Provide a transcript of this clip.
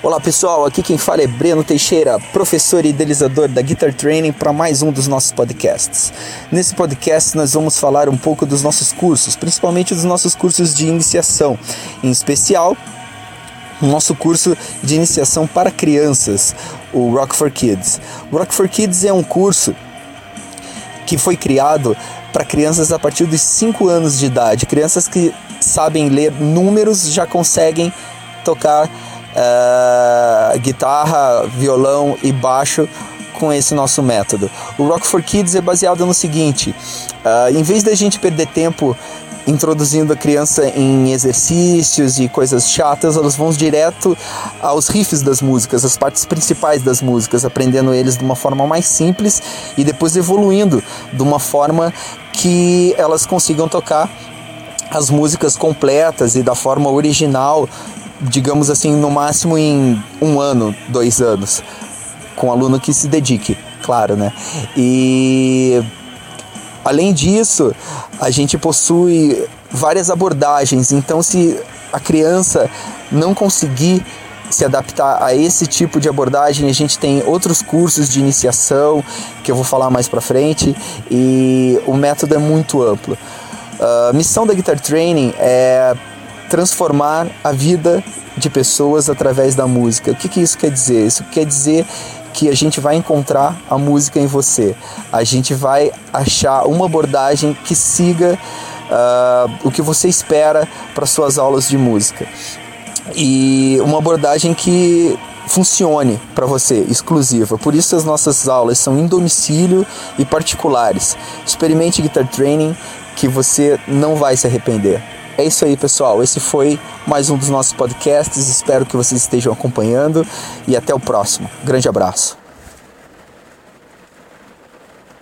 Olá pessoal, aqui quem fala é Breno Teixeira, professor e idealizador da Guitar Training para mais um dos nossos podcasts. Nesse podcast nós vamos falar um pouco dos nossos cursos, principalmente dos nossos cursos de iniciação, em especial o nosso curso de iniciação para crianças, o Rock for Kids. O Rock for Kids é um curso que foi criado para crianças a partir dos 5 anos de idade, crianças que sabem ler números já conseguem tocar uh, guitarra, violão e baixo com esse nosso método. O Rock for Kids é baseado no seguinte: uh, em vez da gente perder tempo introduzindo a criança em exercícios e coisas chatas, elas vão direto aos riffs das músicas, as partes principais das músicas, aprendendo eles de uma forma mais simples e depois evoluindo de uma forma que elas consigam tocar as músicas completas e da forma original digamos assim, no máximo em um ano, dois anos, com um aluno que se dedique, claro, né? E além disso, a gente possui várias abordagens, então se a criança não conseguir se adaptar a esse tipo de abordagem, a gente tem outros cursos de iniciação que eu vou falar mais para frente e o método é muito amplo. A missão da Guitar Training é transformar a vida de pessoas através da música. O que, que isso quer dizer? Isso quer dizer que a gente vai encontrar a música em você. A gente vai achar uma abordagem que siga uh, o que você espera para suas aulas de música. E uma abordagem que funcione para você, exclusiva. Por isso as nossas aulas são em domicílio e particulares. Experimente Guitar Training que você não vai se arrepender. É isso aí, pessoal. Esse foi mais um dos nossos podcasts. Espero que vocês estejam acompanhando e até o próximo. Grande abraço.